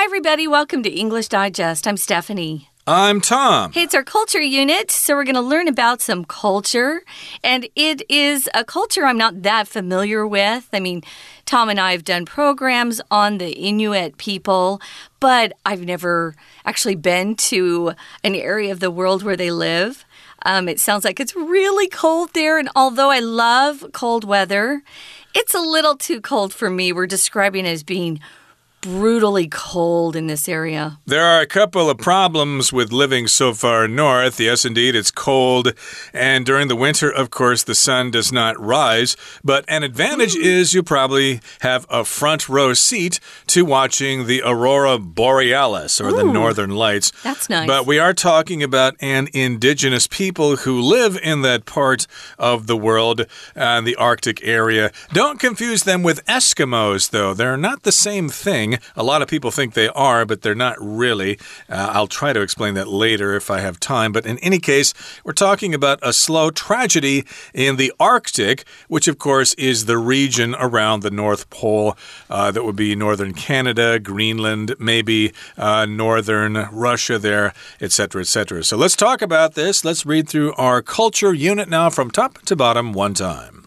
Hi, everybody. Welcome to English Digest. I'm Stephanie. I'm Tom. Hey, it's our culture unit. So, we're going to learn about some culture. And it is a culture I'm not that familiar with. I mean, Tom and I have done programs on the Inuit people, but I've never actually been to an area of the world where they live. Um, it sounds like it's really cold there. And although I love cold weather, it's a little too cold for me. We're describing it as being brutally cold in this area. There are a couple of problems with living so far north. Yes, indeed, it's cold. And during the winter, of course, the sun does not rise. But an advantage mm. is you probably have a front row seat to watching the aurora borealis or Ooh, the northern lights. That's nice. But we are talking about an indigenous people who live in that part of the world, uh, the Arctic area. Don't confuse them with Eskimos, though. They're not the same thing thing. A lot of people think they are, but they're not really. Uh, I'll try to explain that later if I have time. But in any case, we're talking about a slow tragedy in the Arctic, which, of course, is the region around the North Pole. Uh, that would be northern Canada, Greenland, maybe uh, northern Russia there, etc., etc. So let's talk about this. Let's read through our culture unit now from top to bottom one time.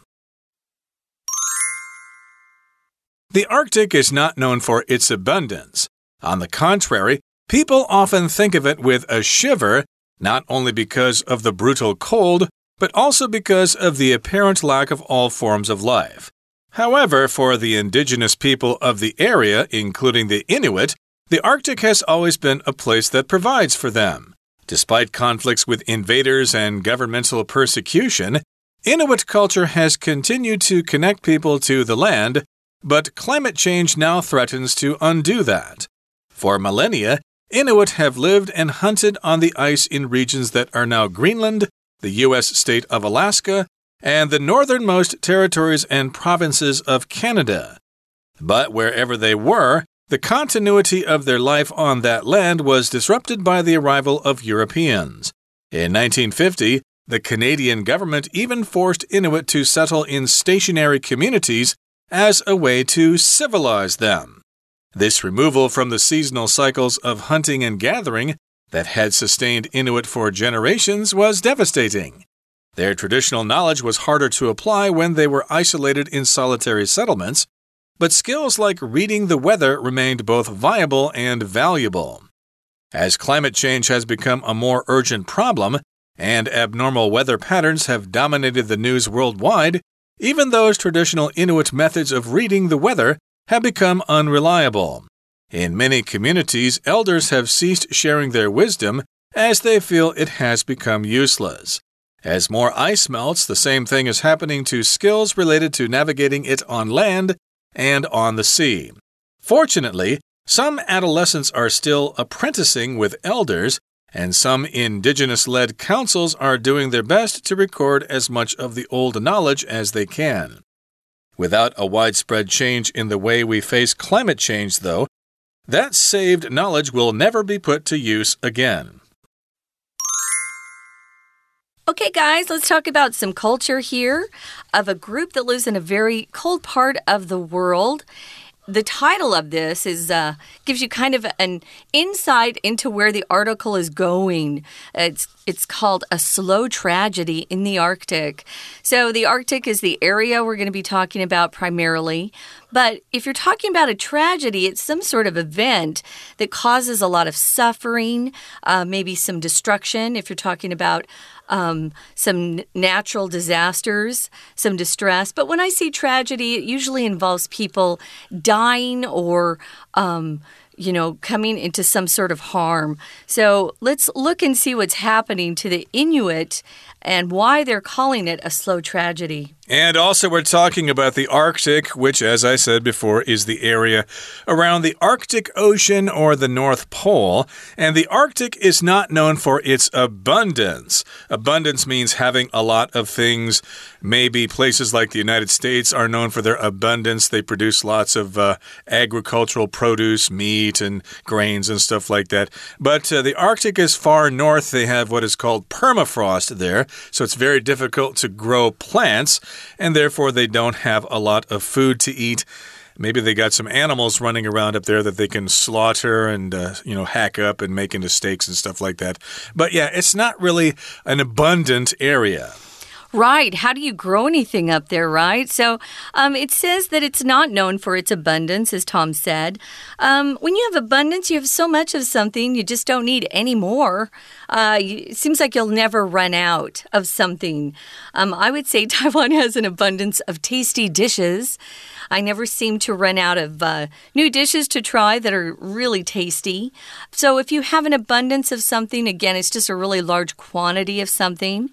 The Arctic is not known for its abundance. On the contrary, people often think of it with a shiver, not only because of the brutal cold, but also because of the apparent lack of all forms of life. However, for the indigenous people of the area, including the Inuit, the Arctic has always been a place that provides for them. Despite conflicts with invaders and governmental persecution, Inuit culture has continued to connect people to the land but climate change now threatens to undo that. For millennia, Inuit have lived and hunted on the ice in regions that are now Greenland, the U.S. state of Alaska, and the northernmost territories and provinces of Canada. But wherever they were, the continuity of their life on that land was disrupted by the arrival of Europeans. In 1950, the Canadian government even forced Inuit to settle in stationary communities as a way to civilize them. This removal from the seasonal cycles of hunting and gathering that had sustained Inuit for generations was devastating. Their traditional knowledge was harder to apply when they were isolated in solitary settlements, but skills like reading the weather remained both viable and valuable. As climate change has become a more urgent problem, and abnormal weather patterns have dominated the news worldwide, even those traditional Inuit methods of reading the weather have become unreliable. In many communities, elders have ceased sharing their wisdom as they feel it has become useless. As more ice melts, the same thing is happening to skills related to navigating it on land and on the sea. Fortunately, some adolescents are still apprenticing with elders and some indigenous led councils are doing their best to record as much of the old knowledge as they can. Without a widespread change in the way we face climate change, though, that saved knowledge will never be put to use again. Okay, guys, let's talk about some culture here of a group that lives in a very cold part of the world the title of this is uh, gives you kind of an insight into where the article is going. It's it's called a slow tragedy in the Arctic. So the Arctic is the area we're going to be talking about primarily. But if you're talking about a tragedy, it's some sort of event that causes a lot of suffering, uh, maybe some destruction. If you're talking about um, some natural disasters, some distress. But when I see tragedy, it usually involves people dying or. Um, you know, coming into some sort of harm. So let's look and see what's happening to the Inuit and why they're calling it a slow tragedy. And also, we're talking about the Arctic, which, as I said before, is the area around the Arctic Ocean or the North Pole. And the Arctic is not known for its abundance. Abundance means having a lot of things. Maybe places like the United States are known for their abundance. They produce lots of uh, agricultural produce, meat, and grains and stuff like that. But uh, the Arctic is far north. They have what is called permafrost there. So it's very difficult to grow plants, and therefore they don't have a lot of food to eat. maybe they got some animals running around up there that they can slaughter and, uh, you know, hack up and make into steaks and stuff like that. But yeah, it's not really an abundant area. Right. How do you grow anything up there, right? So um, it says that it's not known for its abundance, as Tom said. Um, when you have abundance, you have so much of something, you just don't need any more. Uh, it seems like you'll never run out of something. Um, I would say Taiwan has an abundance of tasty dishes. I never seem to run out of uh, new dishes to try that are really tasty. So if you have an abundance of something, again, it's just a really large quantity of something.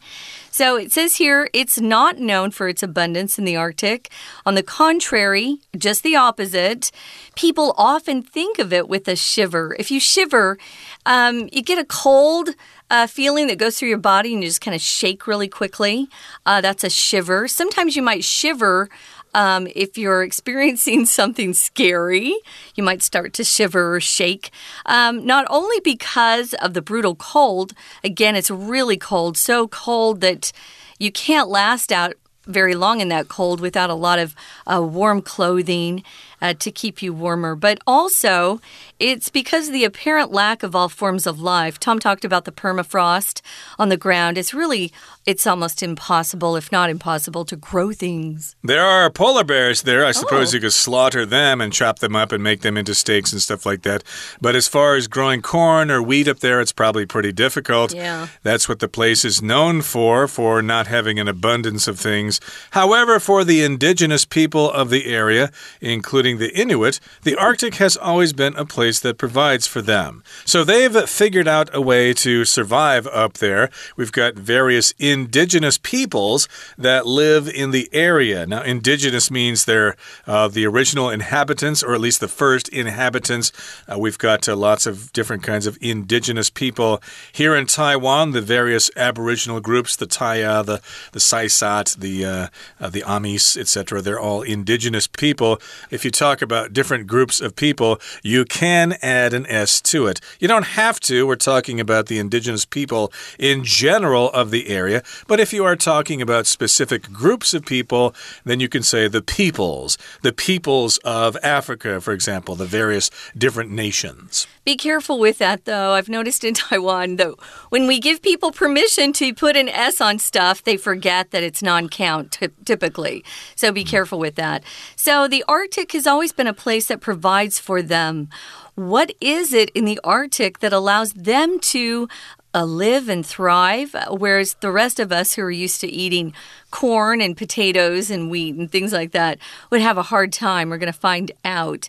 So it says here it's not known for its abundance in the Arctic. On the contrary, just the opposite. People often think of it with a shiver. If you shiver, um, you get a cold. Uh, feeling that goes through your body and you just kind of shake really quickly. Uh, that's a shiver. Sometimes you might shiver um, if you're experiencing something scary, you might start to shiver or shake. Um, not only because of the brutal cold, again, it's really cold, so cold that you can't last out very long in that cold without a lot of uh, warm clothing uh, to keep you warmer. But also, it's because of the apparent lack of all forms of life. Tom talked about the permafrost on the ground. It's really, it's almost impossible, if not impossible, to grow things. There are polar bears there. I suppose oh. you could slaughter them and chop them up and make them into steaks and stuff like that. But as far as growing corn or wheat up there, it's probably pretty difficult. Yeah. That's what the place is known for, for not having an abundance of things. However, for the indigenous people of the area, including including the Inuit, the Arctic has always been a place that provides for them. So they've figured out a way to survive up there. We've got various indigenous peoples that live in the area. Now, indigenous means they're uh, the original inhabitants, or at least the first inhabitants. Uh, we've got uh, lots of different kinds of indigenous people here in Taiwan. The various Aboriginal groups, the Taya, the the Saisat, the uh, uh, the Amis, etc. They're all indigenous people. If you talk about different groups of people, you can add an S to it. You don't have to. We're talking about the indigenous people in general of the area. But if you are talking about specific groups of people, then you can say the peoples, the peoples of Africa, for example, the various different nations. Be careful with that, though. I've noticed in Taiwan, though, when we give people permission to put an S on stuff, they forget that it's non count typically. So be mm. careful with that. So the Arctic has always been a place that provides for them. What is it in the Arctic that allows them to uh, live and thrive, whereas the rest of us who are used to eating corn and potatoes and wheat and things like that would have a hard time. We're going to find out.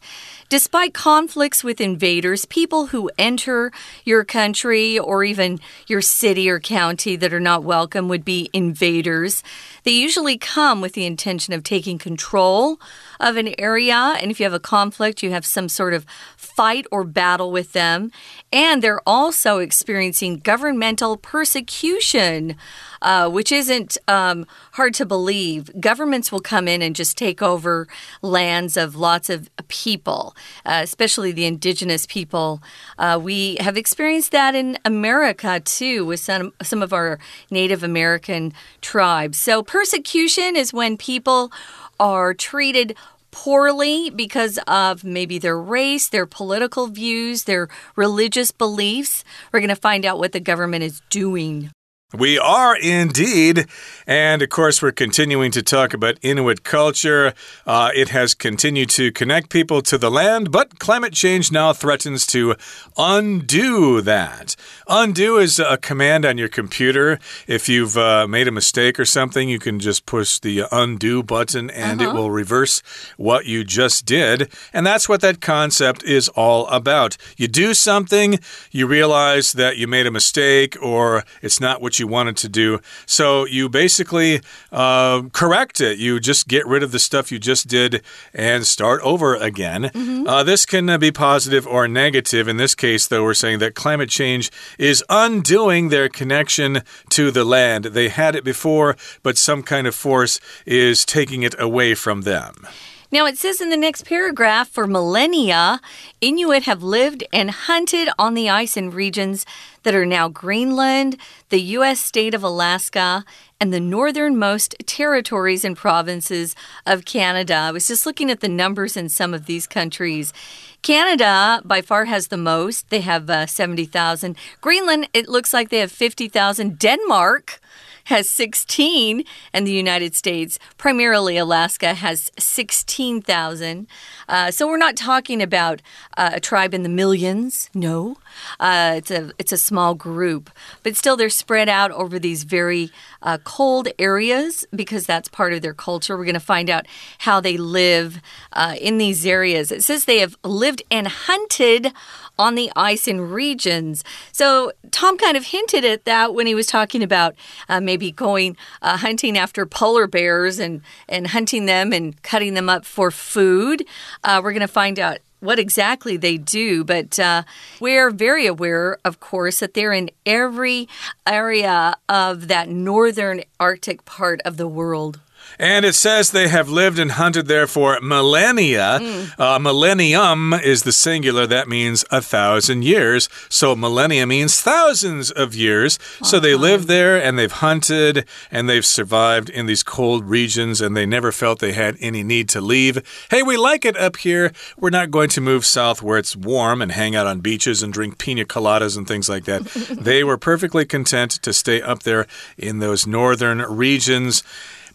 Despite conflicts with invaders, people who enter your country or even your city or county that are not welcome would be invaders. They usually come with the intention of taking control of an area. And if you have a conflict, you have some sort of fight or battle with them. And they're also experiencing governmental persecution uh, which isn't um, hard to believe. Governments will come in and just take over lands of lots of people, uh, especially the indigenous people. Uh, we have experienced that in America too, with some, some of our Native American tribes. So, persecution is when people are treated poorly because of maybe their race, their political views, their religious beliefs. We're going to find out what the government is doing. We are indeed. And of course, we're continuing to talk about Inuit culture. Uh, it has continued to connect people to the land, but climate change now threatens to undo that. Undo is a command on your computer. If you've uh, made a mistake or something, you can just push the undo button and uh -huh. it uh-huh. will reverse what you just did. And that's what that concept is all about. You do something, you realize that you made a mistake or it's not what you you wanted to do. So you basically uh, correct it. You just get rid of the stuff you just did and start over again. Mm -hmm. uh, this can uh, be positive or negative. In this case, though, we're saying that climate change is undoing their connection to the land. They had it before, but some kind of force is taking it away from them. Now it says in the next paragraph for millennia, Inuit have lived and hunted on the ice in regions that are now Greenland, the U.S. state of Alaska, and the northernmost territories and provinces of Canada. I was just looking at the numbers in some of these countries. Canada by far has the most. They have uh, 70,000. Greenland, it looks like they have 50,000. Denmark, has 16, and the United States, primarily Alaska, has 16,000. Uh, so we're not talking about uh, a tribe in the millions. No, uh, it's a it's a small group, but still they're spread out over these very uh, cold areas because that's part of their culture. We're going to find out how they live uh, in these areas. It says they have lived and hunted on the ice in regions. So Tom kind of hinted at that when he was talking about uh, maybe going uh, hunting after polar bears and, and hunting them and cutting them up for food. Uh, we're going to find out what exactly they do, but uh, we're very aware, of course, that they're in every area of that northern Arctic part of the world. And it says they have lived and hunted there for millennia. Mm. Uh, millennium is the singular. That means a thousand years. So millennia means thousands of years. So they lived there and they've hunted and they've survived in these cold regions and they never felt they had any need to leave. Hey, we like it up here. We're not going to move south where it's warm and hang out on beaches and drink pina coladas and things like that. they were perfectly content to stay up there in those northern regions.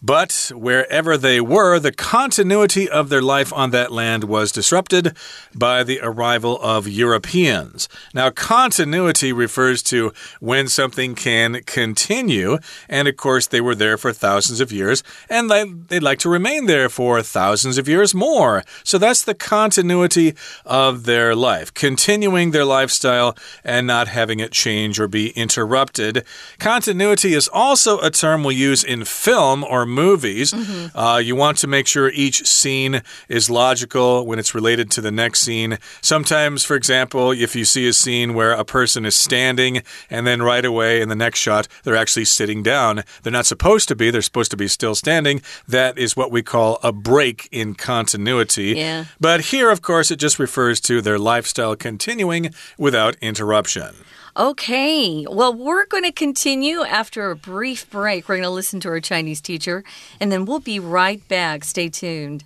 But wherever they were, the continuity of their life on that land was disrupted by the arrival of Europeans. Now, continuity refers to when something can continue, and of course, they were there for thousands of years, and they, would like to remain there for thousands of years more. So that's the continuity of their life, continuing their lifestyle and not having it change or be interrupted. Continuity is also a term we use in film or movies. Mm -hmm. uh, you want to make sure each scene is logical when it's related to the next scene. Sometimes, for example, if you see a scene where a person is standing and then right away in the next shot, they're actually sitting down. They're not supposed to be, they're supposed to be still standing. That is what we call a break in continuity. Yeah. But here, of course, it just refers to their lifestyle continuing without interruption. Okay, well, we're going to continue after a brief break. We're going to listen to our Chinese teacher, and then we'll be right back. Stay tuned.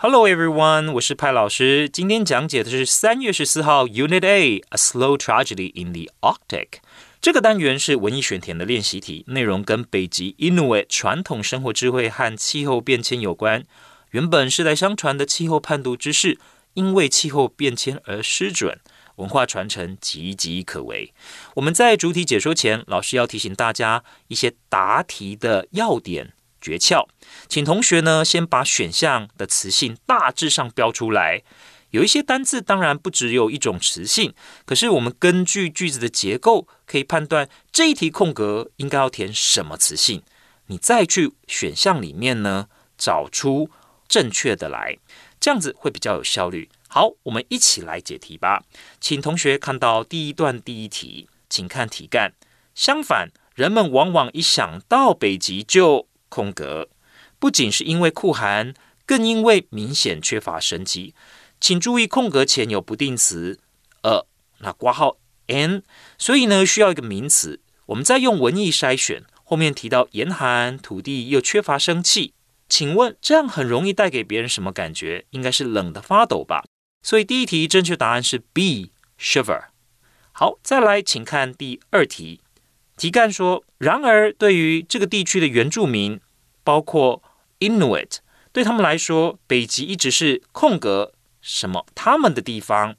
Hello everyone，我是派老师。今天讲解的是三月十四号 Unit A，A Slow Tragedy in the Arctic。这个单元是文艺选填的练习题，内容跟北极 Inuit 传统生活智慧和气候变迁有关。原本世代相传的气候判读知识，因为气候变迁而失准。 文化传承岌岌可危。我们在主体解说前，老师要提醒大家一些答题的要点诀窍，请同学呢先把选项的词性大致上标出来。有一些单字当然不只有一种词性，可是我们根据句子的结构可以判断这一题空格应该要填什么词性，你再去选项里面呢找出正确的来，这样子会比较有效率。好，我们一起来解题吧。请同学看到第一段第一题，请看题干。相反，人们往往一想到北极就空格，不仅是因为酷寒，更因为明显缺乏生机。请注意空格前有不定词呃，那挂号 n，所以呢需要一个名词。我们再用文意筛选，后面提到严寒，土地又缺乏生气，请问这样很容易带给别人什么感觉？应该是冷的发抖吧。所以第一题正确答案是 B，shiver。好，再来，请看第二题。题干说：然而，对于这个地区的原住民，包括 Inuit，对他们来说，北极一直是空格什么他们的地方。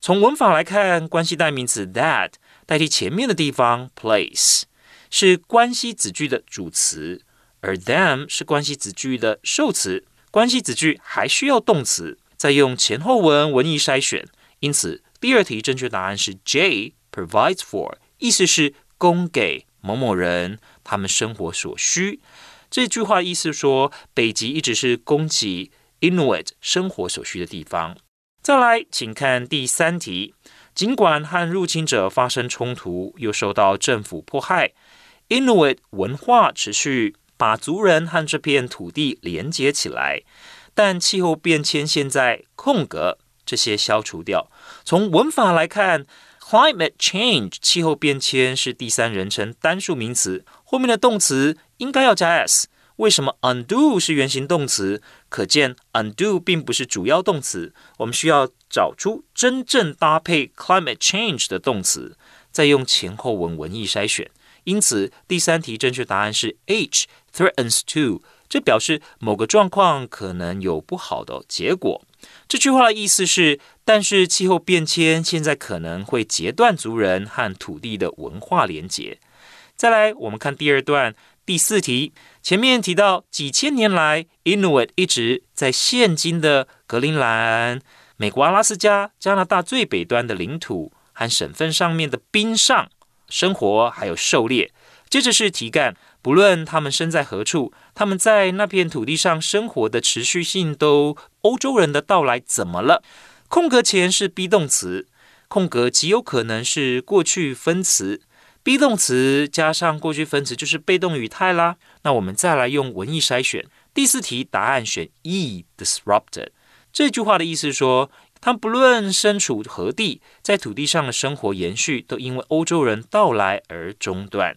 从文法来看，关系代名词 that 代替前面的地方 place，是关系子句的主词，而 them 是关系子句的受词。关系子句还需要动词。再用前后文文意筛选，因此第二题正确答案是 J provides for，意思是供给某某人他们生活所需。这句话意思说，北极一直是供给 Inuit 生活所需的地方。再来，请看第三题，尽管和入侵者发生冲突，又受到政府迫害，Inuit 文化持续把族人和这片土地连接起来。但气候变迁现在空格这些消除掉。从文法来看，climate change 气候变迁是第三人称单数名词，后面的动词应该要加 s。为什么 undo 是原形动词？可见 undo 并不是主要动词。我们需要找出真正搭配 climate change 的动词，再用前后文文意筛选。因此，第三题正确答案是 H threatens to，这表示某个状况可能有不好的结果。这句话的意思是，但是气候变迁现在可能会截断族人和土地的文化连结。再来，我们看第二段第四题。前面提到，几千年来，Inuit 一直在现今的格陵兰、美国阿拉斯加、加拿大最北端的领土和省份上面的冰上生活，还有狩猎。接着是题干，不论他们身在何处，他们在那片土地上生活的持续性，都欧洲人的到来怎么了？空格前是 be 动词，空格极有可能是过去分词。be 动词加上过去分词就是被动语态啦。那我们再来用文意筛选，第四题答案选 E，disrupted。这句话的意思说，他们不论身处何地，在土地上的生活延续，都因为欧洲人到来而中断。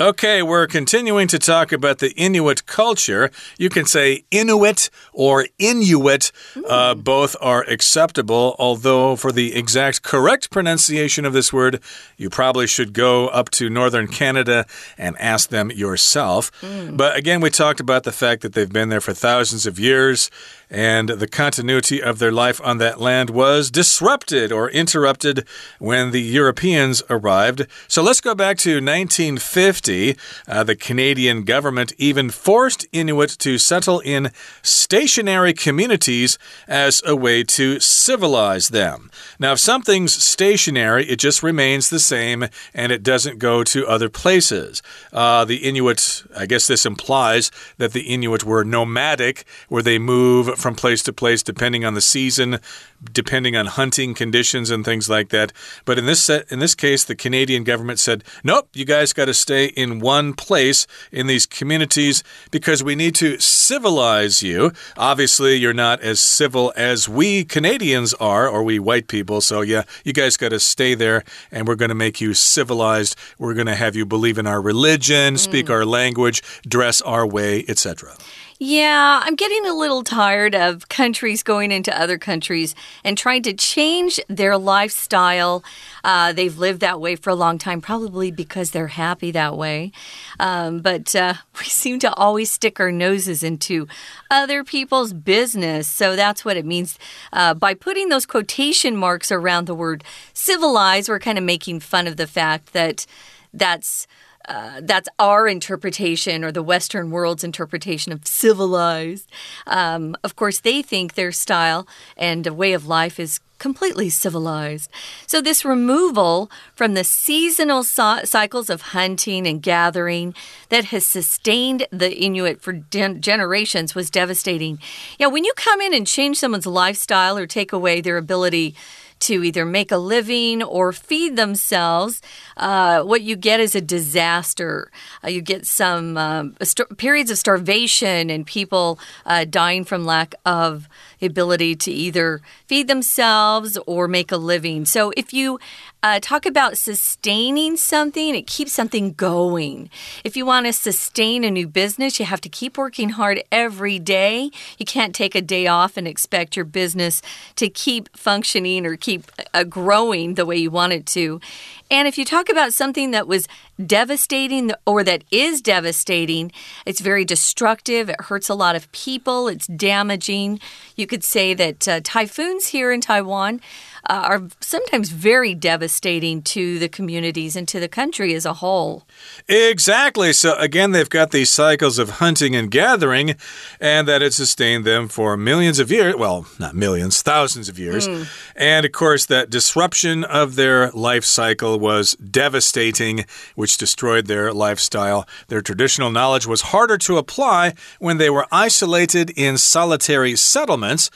Okay, we're continuing to talk about the Inuit culture. You can say Inuit or Inuit. Uh, both are acceptable, although for the exact correct pronunciation of this word, you probably should go up to northern Canada and ask them yourself. But again, we talked about the fact that they've been there for thousands of years and the continuity of their life on that land was disrupted or interrupted when the Europeans arrived. So let's go back to 1950. Uh, the Canadian government even forced Inuit to settle in stationary communities as a way to civilize them. Now, if something's stationary, it just remains the same and it doesn't go to other places. Uh, the Inuit, I guess this implies that the Inuit were nomadic, where they move from place to place depending on the season, depending on hunting conditions and things like that. But in this set, in this case, the Canadian government said, "Nope, you guys got to stay in one place in these communities because we need to civilize you. Obviously, you're not as civil as we Canadians are or we white people. So yeah, you guys got to stay there and we're going to make you civilized. We're going to have you believe in our religion, speak mm. our language, dress our way, etc." Yeah, I'm getting a little tired of countries going into other countries and trying to change their lifestyle. Uh, they've lived that way for a long time, probably because they're happy that way. Um, but uh, we seem to always stick our noses into other people's business. So that's what it means. Uh, by putting those quotation marks around the word civilized, we're kind of making fun of the fact that that's uh, that's our interpretation or the Western world's interpretation of civilized. Um, of course, they think their style and way of life is completely civilized. So, this removal from the seasonal cycles of hunting and gathering that has sustained the Inuit for generations was devastating. Yeah, when you come in and change someone's lifestyle or take away their ability to either make a living or feed themselves, uh, what you get is a disaster. Uh, you get some um, periods of starvation and people uh, dying from lack of ability to either feed themselves or make a living. So if you uh, talk about sustaining something, it keeps something going. If you want to sustain a new business, you have to keep working hard every day. You can't take a day off and expect your business to keep functioning or keep uh, growing the way you want it to. And if you talk about something that was devastating or that is devastating, it's very destructive, it hurts a lot of people, it's damaging. You could say that uh, typhoons here in Taiwan uh, are sometimes very devastating to the communities and to the country as a whole. Exactly. So, again, they've got these cycles of hunting and gathering, and that had sustained them for millions of years. Well, not millions, thousands of years. Mm. And of course, that disruption of their life cycle was devastating, which destroyed their lifestyle. Their traditional knowledge was harder to apply when they were isolated in solitary settlements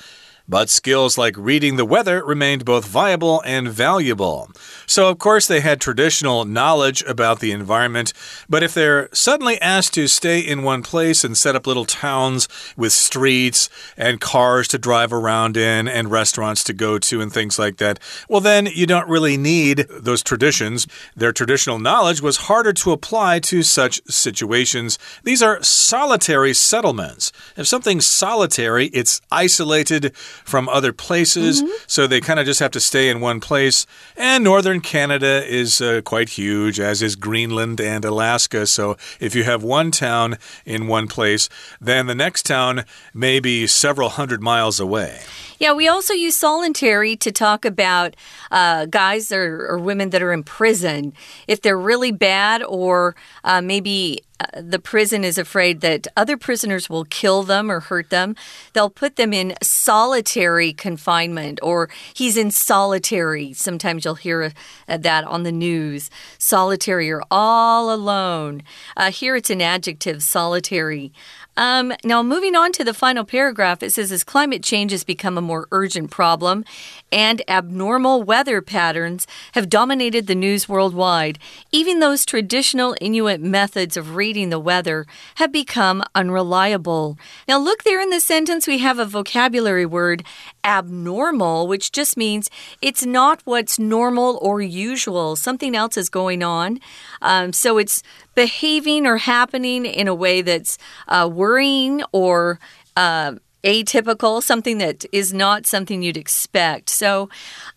but skills like reading the weather remained both viable and valuable. So, of course, they had traditional knowledge about the environment, but if they're suddenly asked to stay in one place and set up little towns with streets and cars to drive around in and restaurants to go to and things like that, well, then you don't really need those traditions. Their traditional knowledge was harder to apply to such situations. These are solitary settlements. If something's solitary, it's isolated from other places. Mm -hmm. So they kind of just have to stay in one place. And northern Canada is uh, quite huge, as is Greenland and Alaska. So if you have one town in one place, then the next town may be several hundred miles away. Yeah, we also use solitary to talk about uh, guys or, or, women that are in prison. If they're really bad, or uh, maybe the prison is afraid that other prisoners will kill them or hurt them, they'll put them in solitary confinement or he's in solitary. Sometimes you'll hear uh, that on the news. Solitary or all alone. Uh, here it's an adjective, solitary. Um, now, moving on to the final paragraph, it says as climate change has become a more urgent problem and abnormal weather patterns have dominated the news worldwide, even those traditional Inuit methods of reading the weather have become unreliable. Now, look there in the sentence, we have a vocabulary word, abnormal, which just means it's not what's normal or usual. Something else is going on. Um, so it's behaving or happening in a way that's uh, worrying or uh, atypical, something that is not something you'd expect. So,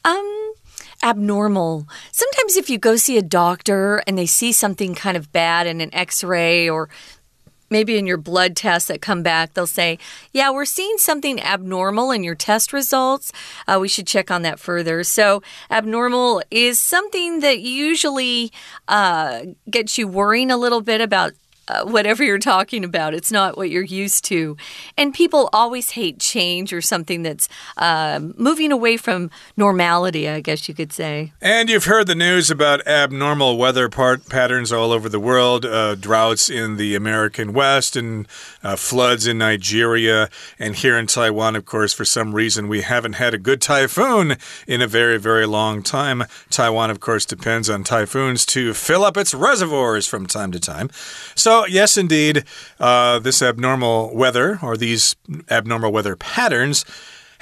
um, abnormal. Sometimes, if you go see a doctor and they see something kind of bad in an x ray or maybe in your blood tests that come back, they'll say, Yeah, we're seeing something abnormal in your test results. Uh, we should check on that further. So, abnormal is something that usually uh, gets you worrying a little bit about uh, whatever you're talking about. It's not what you're used to. And people always hate change or something that's uh, moving away from normality, I guess you could say. And you've heard the news about abnormal weather part patterns all over the world uh, droughts in the American West and uh, floods in Nigeria. And here in Taiwan, of course, for some reason, we haven't had a good typhoon in a very, very long time. Taiwan, of course, depends on typhoons to fill up its reservoirs from time to time. So, yes, indeed, uh, this abnormal weather or these abnormal weather patterns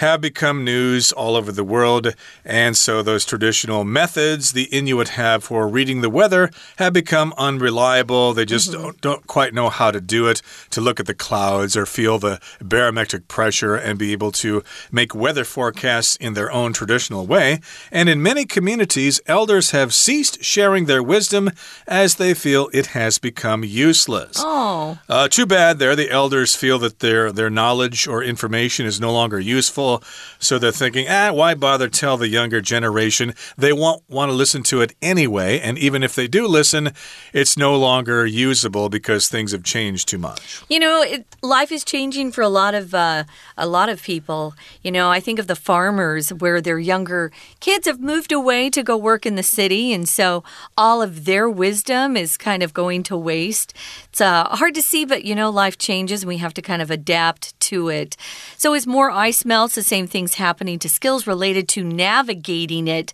have become news all over the world, and so those traditional methods the Inuit have for reading the weather have become unreliable. They just mm -hmm. don't, don't, quite know how to do it to look at the clouds or feel the barometric pressure and be able to make weather forecasts in their own traditional way. And in many communities, elders have ceased sharing their wisdom as they feel it has become useless. Oh. Uh, too bad there. The elders feel that their, their knowledge or information is no longer useful so they're thinking, ah, why bother tell the younger generation? They won't want to listen to it anyway. And even if they do listen, it's no longer usable because things have changed too much. You know, it, life is changing for a lot of uh, a lot of people. You know, I think of the farmers where their younger kids have moved away to go work in the city, and so all of their wisdom is kind of going to waste. It's uh, hard to see, but you know, life changes, and we have to kind of adapt to it. So as more ice melts, the same things happening to skills related to navigating it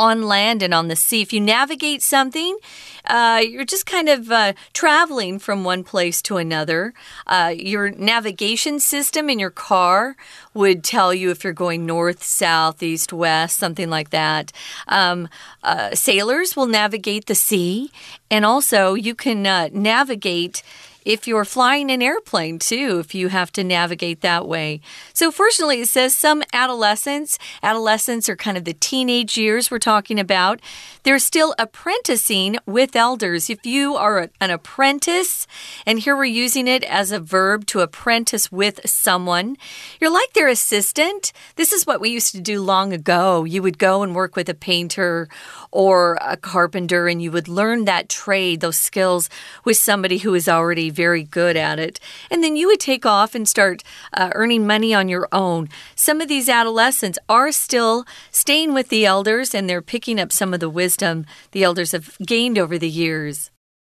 on land and on the sea. If you navigate something, uh, you're just kind of uh, traveling from one place to another. Uh, your navigation system in your car would tell you if you're going north, south, east, west, something like that. Um, uh, sailors will navigate the sea, and also you can uh, navigate if you're flying an airplane too, if you have to navigate that way. So, fortunately, it says some adolescents, adolescents are kind of the teenage years we're talking about, they're still apprenticing with elders. If you are an apprentice, and here we're using it as a verb to apprentice with someone, you're like their assistant. This is what we used to do long ago. You would go and work with a painter or a carpenter, and you would learn that trade, those skills with somebody who is already very good at it. And then you would take off and start uh, earning money on your own. Some of these adolescents are still staying with the elders and they're picking up some of the wisdom the elders have gained over the years.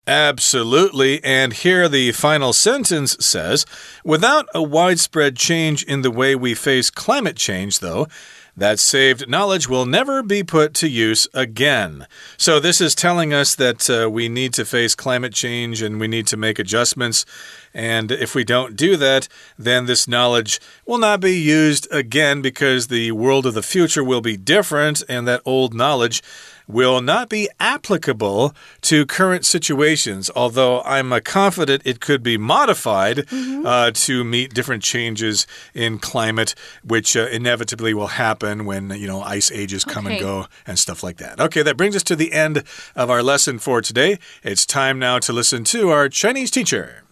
Absolutely. And here the final sentence says Without a widespread change in the way we face climate change, though, that saved knowledge will never be put to use again. So, this is telling us that uh, we need to face climate change and we need to make adjustments. And if we don't do that, then this knowledge will not be used again because the world of the future will be different and that old knowledge will not be applicable to current situations, although I'm uh, confident it could be modified mm -hmm. uh, to meet different changes in climate, which uh, inevitably will happen when, you know, ice ages come okay. and go and stuff like that. Okay, that brings us to the end of our lesson for today. It's time now to listen to our Chinese teacher.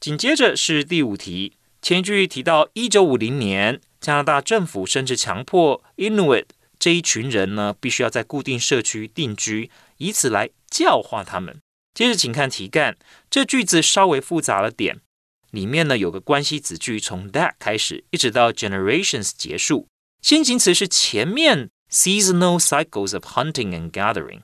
紧接着是第五题，前一句提到一九五零年，加拿大政府甚至强迫 Inuit 这一群人呢，必须要在固定社区定居，以此来教化他们。接着，请看题干，这句子稍微复杂了点，里面呢有个关系子句，从 that 开始，一直到 generations 结束。先行词是前面 seasonal cycles of hunting and gathering。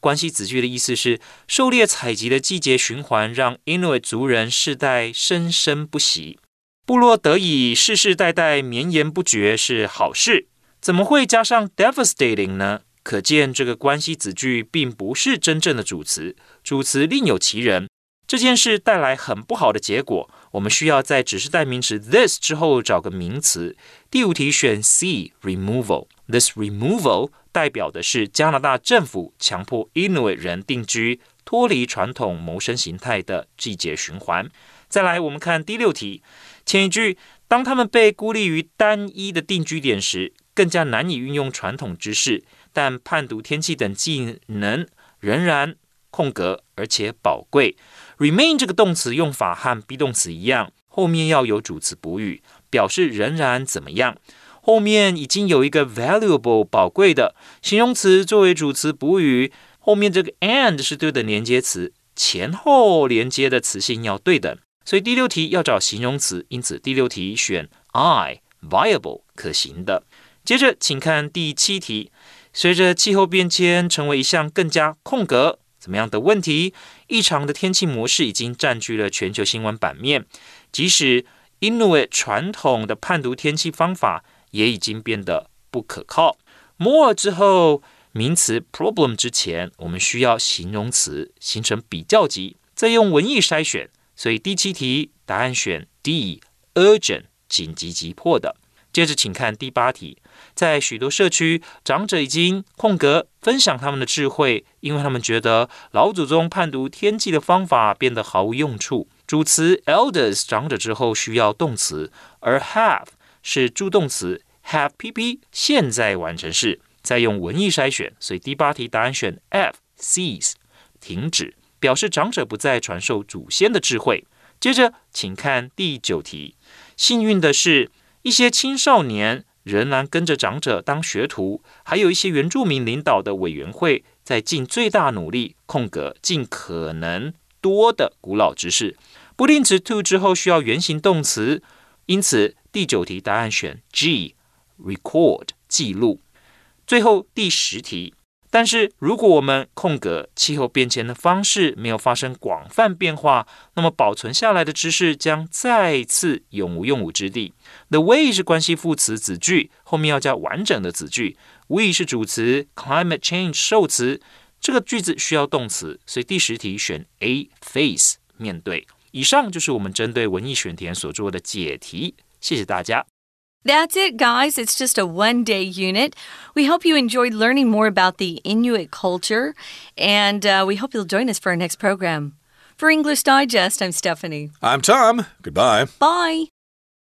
关系子句的意思是，狩猎采集的季节循环让 Inuit 族人世代生生不息，部落得以世世代代绵延不绝是好事。怎么会加上 devastating 呢？可见这个关系子句并不是真正的主词，主词另有其人。这件事带来很不好的结果，我们需要在指示代名词 this 之后找个名词。第五题选 C removal。This removal 代表的是加拿大政府强迫 Inuit 人定居，脱离传统谋生形态的季节循环。再来，我们看第六题，前一句，当他们被孤立于单一的定居点时。更加难以运用传统知识，但判读天气等技能仍然空格，而且宝贵。Remain 这个动词用法和 be 动词一样，后面要有主词补语，表示仍然怎么样。后面已经有一个 valuable 宝贵的形容词作为主词补语，后面这个 and 是对等连接词，前后连接的词性要对等。所以第六题要找形容词，因此第六题选 I viable 可行的。接着，请看第七题。随着气候变迁成为一项更加空格怎么样的问题，异常的天气模式已经占据了全球新闻版面。即使 Inuit 传统的判读天气方法也已经变得不可靠。more 之后，名词 problem 之前，我们需要形容词形成比较级，再用文意筛选。所以第七题答案选 D，urgent 紧急急迫的。接着，请看第八题。在许多社区，长者已经空格分享他们的智慧，因为他们觉得老祖宗判读天气的方法变得毫无用处。主词 elders 长者之后需要动词，而 have 是助动词，have pp 现在完成式。再用文意筛选，所以第八题答案选 F cease 停止，表示长者不再传授祖先的智慧。接着，请看第九题。幸运的是。一些青少年仍然跟着长者当学徒，还有一些原住民领导的委员会在尽最大努力空格尽可能多的古老知识。不定词 to 之后需要原形动词，因此第九题答案选 G，record 记录。最后第十题。但是，如果我们空格气候变迁的方式没有发生广泛变化，那么保存下来的知识将再次永无用武之地。The way 是关系副词子句，后面要加完整的子句。We 是主词，climate change 受词。这个句子需要动词，所以第十题选 A，face 面对。以上就是我们针对文艺选填所做的解题。谢谢大家。That's it, guys. It's just a one day unit. We hope you enjoyed learning more about the Inuit culture, and uh, we hope you'll join us for our next program. For English Digest, I'm Stephanie. I'm Tom. Goodbye. Bye.